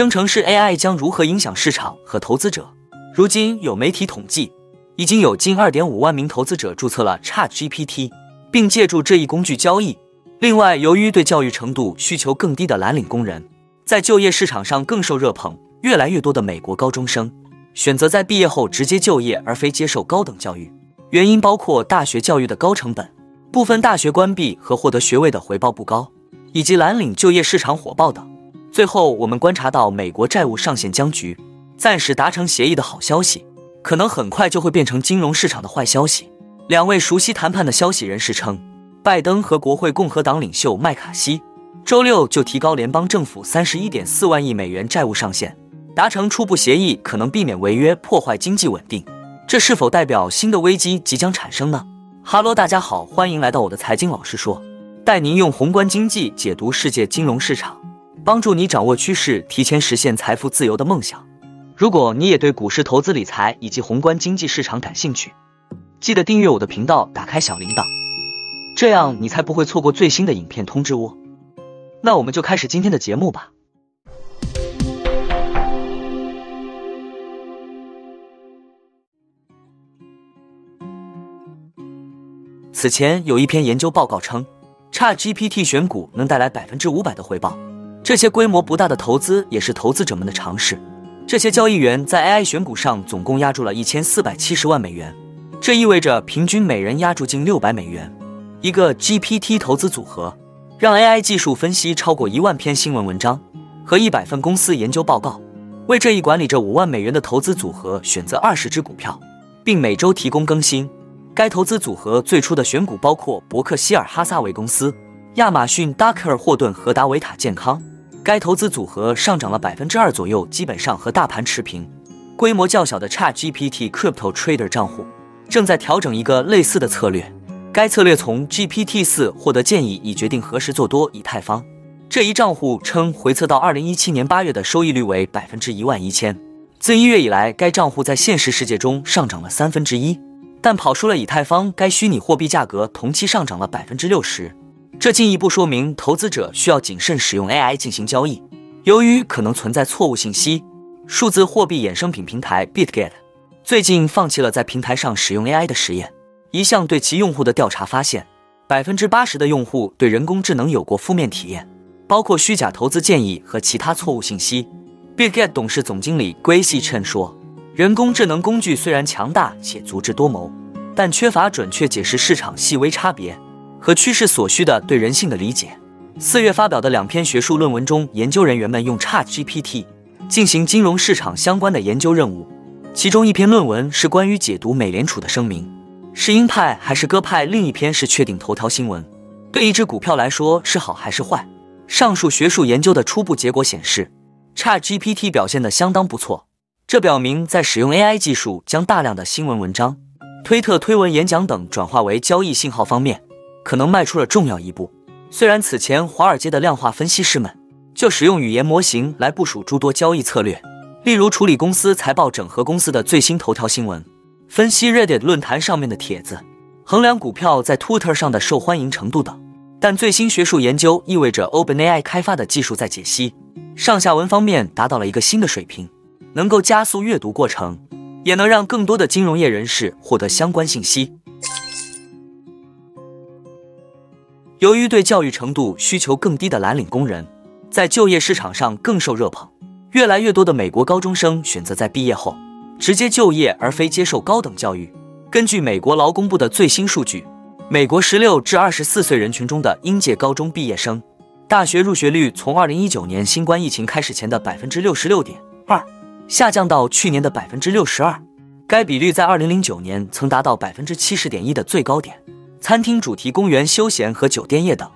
生成式 AI 将如何影响市场和投资者？如今有媒体统计，已经有近2.5万名投资者注册了 ChatGPT，并借助这一工具交易。另外，由于对教育程度需求更低的蓝领工人，在就业市场上更受热捧。越来越多的美国高中生选择在毕业后直接就业，而非接受高等教育。原因包括大学教育的高成本、部分大学关闭和获得学位的回报不高，以及蓝领就业市场火爆等。最后，我们观察到美国债务上限僵局，暂时达成协议的好消息，可能很快就会变成金融市场的坏消息。两位熟悉谈判的消息人士称，拜登和国会共和党领袖麦卡锡周六就提高联邦政府三十一点四万亿美元债务上限，达成初步协议可能避免违约，破坏经济稳定。这是否代表新的危机即将产生呢？哈喽，大家好，欢迎来到我的财经老师说，带您用宏观经济解读世界金融市场。帮助你掌握趋势，提前实现财富自由的梦想。如果你也对股市投资理财以及宏观经济市场感兴趣，记得订阅我的频道，打开小铃铛，这样你才不会错过最新的影片通知哦。那我们就开始今天的节目吧。此前有一篇研究报告称，ChatGPT 选股能带来百分之五百的回报。这些规模不大的投资也是投资者们的尝试。这些交易员在 AI 选股上总共押注了一千四百七十万美元，这意味着平均每人押注近六百美元。一个 GPT 投资组合让 AI 技术分析超过一万篇新闻文章和一百份公司研究报告，为这一管理着五万美元的投资组合选择二十只股票，并每周提供更新。该投资组合最初的选股包括伯克希尔哈撒韦公司、亚马逊、达克尔霍顿和达维塔健康。该投资组合上涨了百分之二左右，基本上和大盘持平。规模较小的 ChatGPT Crypto Trader 账户正在调整一个类似的策略。该策略从 GPT 四获得建议，以决定何时做多以太坊。这一账户称回测到二零一七年八月的收益率为百分之一万一千。自一月以来，该账户在现实世界中上涨了三分之一，但跑输了以太坊。该虚拟货币价格同期上涨了百分之六十。这进一步说明，投资者需要谨慎使用 AI 进行交易，由于可能存在错误信息。数字货币衍生品平台 BitGet 最近放弃了在平台上使用 AI 的实验。一项对其用户的调查发现，百分之八十的用户对人工智能有过负面体验，包括虚假投资建议和其他错误信息。BitGet 董事总经理 Grace Chen 说：“人工智能工具虽然强大且足智多谋，但缺乏准确解释市场细微差别。”和趋势所需的对人性的理解。四月发表的两篇学术论文中，研究人员们用 ChatGPT 进行金融市场相关的研究任务。其中一篇论文是关于解读美联储的声明，是鹰派还是鸽派；另一篇是确定头条新闻对一只股票来说是好还是坏。上述学术研究的初步结果显示，ChatGPT 表现得相当不错。这表明，在使用 AI 技术将大量的新闻文章、推特推文、演讲等转化为交易信号方面。可能迈出了重要一步。虽然此前华尔街的量化分析师们就使用语言模型来部署诸多交易策略，例如处理公司财报、整合公司的最新头条新闻、分析 Reddit 论坛上面的帖子、衡量股票在 Twitter 上的受欢迎程度等。但最新学术研究意味着 OpenAI 开发的技术在解析上下文方面达到了一个新的水平，能够加速阅读过程，也能让更多的金融业人士获得相关信息。由于对教育程度需求更低的蓝领工人在就业市场上更受热捧，越来越多的美国高中生选择在毕业后直接就业，而非接受高等教育。根据美国劳工部的最新数据，美国十六至二十四岁人群中的应届高中毕业生大学入学率从二零一九年新冠疫情开始前的百分之六十六点二下降到去年的百分之六十二。该比率在二零零九年曾达到百分之七十点一的最高点。餐厅、主题公园、休闲和酒店业等，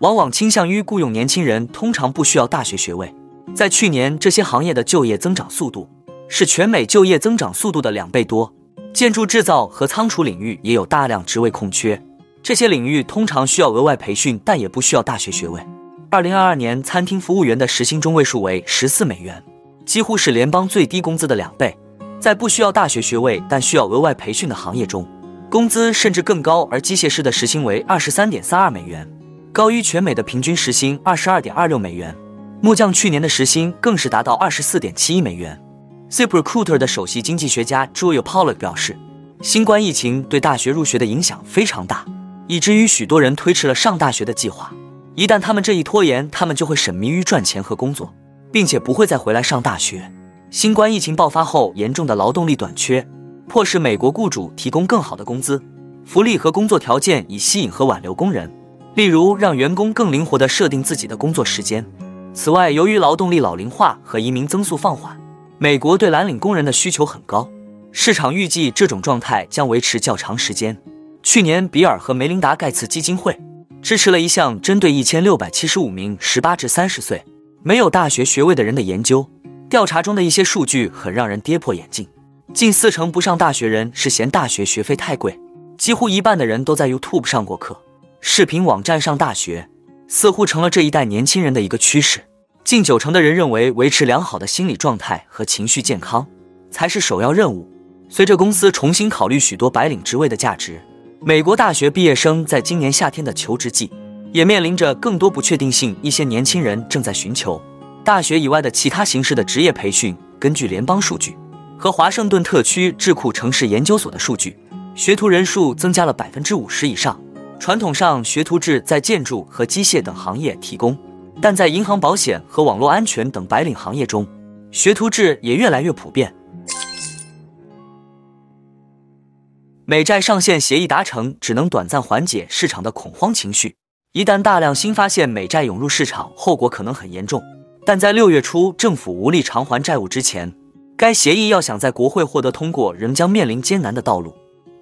往往倾向于雇佣年轻人，通常不需要大学学位。在去年，这些行业的就业增长速度是全美就业增长速度的两倍多。建筑制造和仓储领域也有大量职位空缺，这些领域通常需要额外培训，但也不需要大学学位。二零二二年，餐厅服务员的时薪中位数为十四美元，几乎是联邦最低工资的两倍。在不需要大学学位但需要额外培训的行业中，工资甚至更高，而机械师的时薪为二十三点三二美元，高于全美的平均时薪二十二点二六美元。木匠去年的时薪更是达到二十四点七亿美元。ZipRecruiter 的首席经济学家 Julia Pollack 表示，新冠疫情对大学入学的影响非常大，以至于许多人推迟了上大学的计划。一旦他们这一拖延，他们就会沉迷于赚钱和工作，并且不会再回来上大学。新冠疫情爆发后，严重的劳动力短缺，迫使美国雇主提供更好的工资、福利和工作条件，以吸引和挽留工人。例如，让员工更灵活地设定自己的工作时间。此外，由于劳动力老龄化和移民增速放缓，美国对蓝领工人的需求很高。市场预计这种状态将维持较长时间。去年，比尔和梅琳达·盖茨基金会。支持了一项针对一千六百七十五名十八至三十岁没有大学学位的人的研究。调查中的一些数据很让人跌破眼镜：近四成不上大学人是嫌大学学费太贵，几乎一半的人都在 YouTube 上过课，视频网站上大学似乎成了这一代年轻人的一个趋势。近九成的人认为维持良好的心理状态和情绪健康才是首要任务。随着公司重新考虑许多白领职位的价值。美国大学毕业生在今年夏天的求职季也面临着更多不确定性。一些年轻人正在寻求大学以外的其他形式的职业培训。根据联邦数据和华盛顿特区智库城市研究所的数据，学徒人数增加了百分之五十以上。传统上，学徒制在建筑和机械等行业提供，但在银行、保险和网络安全等白领行业中，学徒制也越来越普遍。美债上限协议达成，只能短暂缓解市场的恐慌情绪。一旦大量新发现美债涌入市场，后果可能很严重。但在六月初政府无力偿还债务之前，该协议要想在国会获得通过，仍将面临艰难的道路。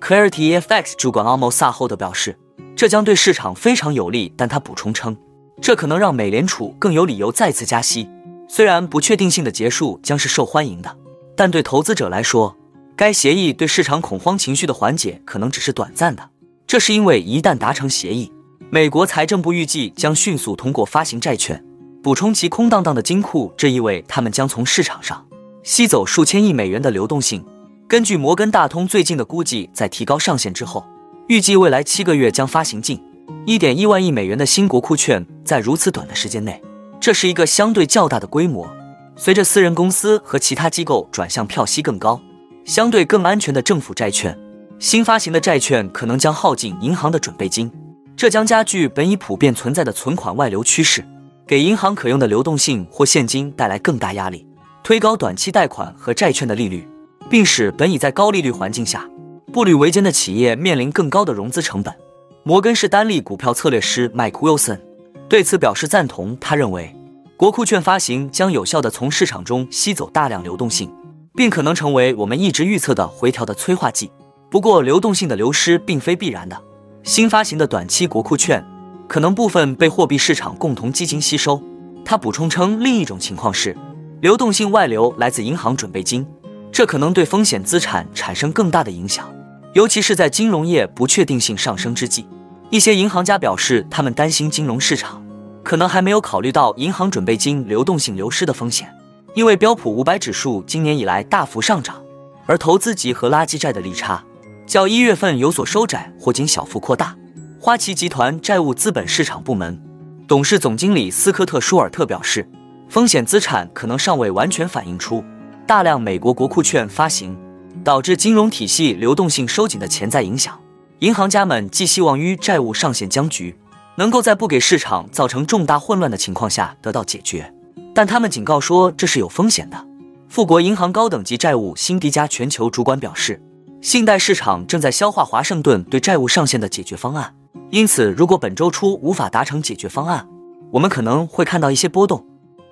Clarity FX 主管阿莫萨后的表示，这将对市场非常有利。但他补充称，这可能让美联储更有理由再次加息。虽然不确定性的结束将是受欢迎的，但对投资者来说，该协议对市场恐慌情绪的缓解可能只是短暂的，这是因为一旦达成协议，美国财政部预计将迅速通过发行债券补充其空荡荡的金库，这意味他们将从市场上吸走数千亿美元的流动性。根据摩根大通最近的估计，在提高上限之后，预计未来七个月将发行近一点一万亿美元的新国库券。在如此短的时间内，这是一个相对较大的规模。随着私人公司和其他机构转向票息更高。相对更安全的政府债券，新发行的债券可能将耗尽银行的准备金，这将加剧本已普遍存在的存款外流趋势，给银行可用的流动性或现金带来更大压力，推高短期贷款和债券的利率，并使本已在高利率环境下步履维艰的企业面临更高的融资成本。摩根士丹利股票策略师麦克 Wilson 对此表示赞同，他认为国库券发行将有效地从市场中吸走大量流动性。并可能成为我们一直预测的回调的催化剂。不过，流动性的流失并非必然的。新发行的短期国库券可能部分被货币市场共同基金吸收。他补充称，另一种情况是流动性外流来自银行准备金，这可能对风险资产产生更大的影响，尤其是在金融业不确定性上升之际。一些银行家表示，他们担心金融市场可能还没有考虑到银行准备金流动性流失的风险。因为标普五百指数今年以来大幅上涨，而投资级和垃圾债的利差较一月份有所收窄或仅小幅扩大。花旗集团债务资本市场部门董事总经理斯科特舒尔特表示，风险资产可能尚未完全反映出大量美国国库券发行导致金融体系流动性收紧的潜在影响。银行家们寄希望于债务上限僵局能够在不给市场造成重大混乱的情况下得到解决。但他们警告说这是有风险的。富国银行高等级债务辛迪加全球主管表示，信贷市场正在消化华盛顿对债务上限的解决方案，因此如果本周初无法达成解决方案，我们可能会看到一些波动。